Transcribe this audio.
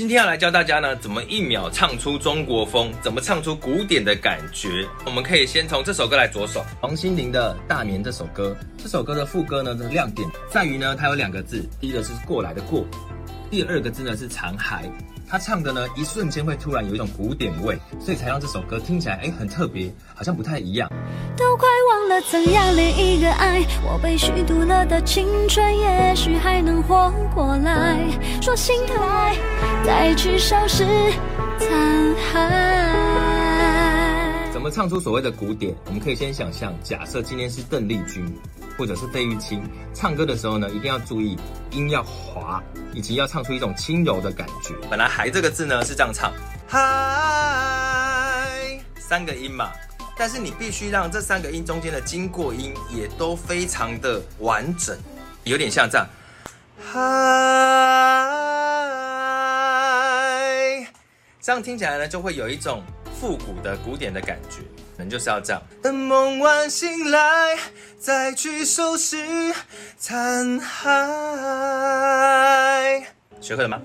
今天要来教大家呢，怎么一秒唱出中国风，怎么唱出古典的感觉。我们可以先从这首歌来着手，王心凌的《大眠》这首歌。这首歌的副歌呢的亮点在于呢，它有两个字，第一个是过来的过，第二个字呢是残骸。他唱的呢，一瞬间会突然有一种古典味，所以才让这首歌听起来哎很特别，好像不太一样。都快忘了怎样恋一个爱，我被虚度了的青春，也许还能活过来。说心态，再去收拾残骸。怎么唱出所谓的古典？我们可以先想象，假设今天是邓丽君或者是费玉清唱歌的时候呢，一定要注意音要滑，以及要唱出一种轻柔的感觉。本来“还”这个字呢是这样唱，嗨，三个音嘛，但是你必须让这三个音中间的经过音也都非常的完整，有点像这样，嗨，这样听起来呢就会有一种。复古的古典的感觉，可能就是要这样。等梦完醒来，再去收拾残骸。学会了吗？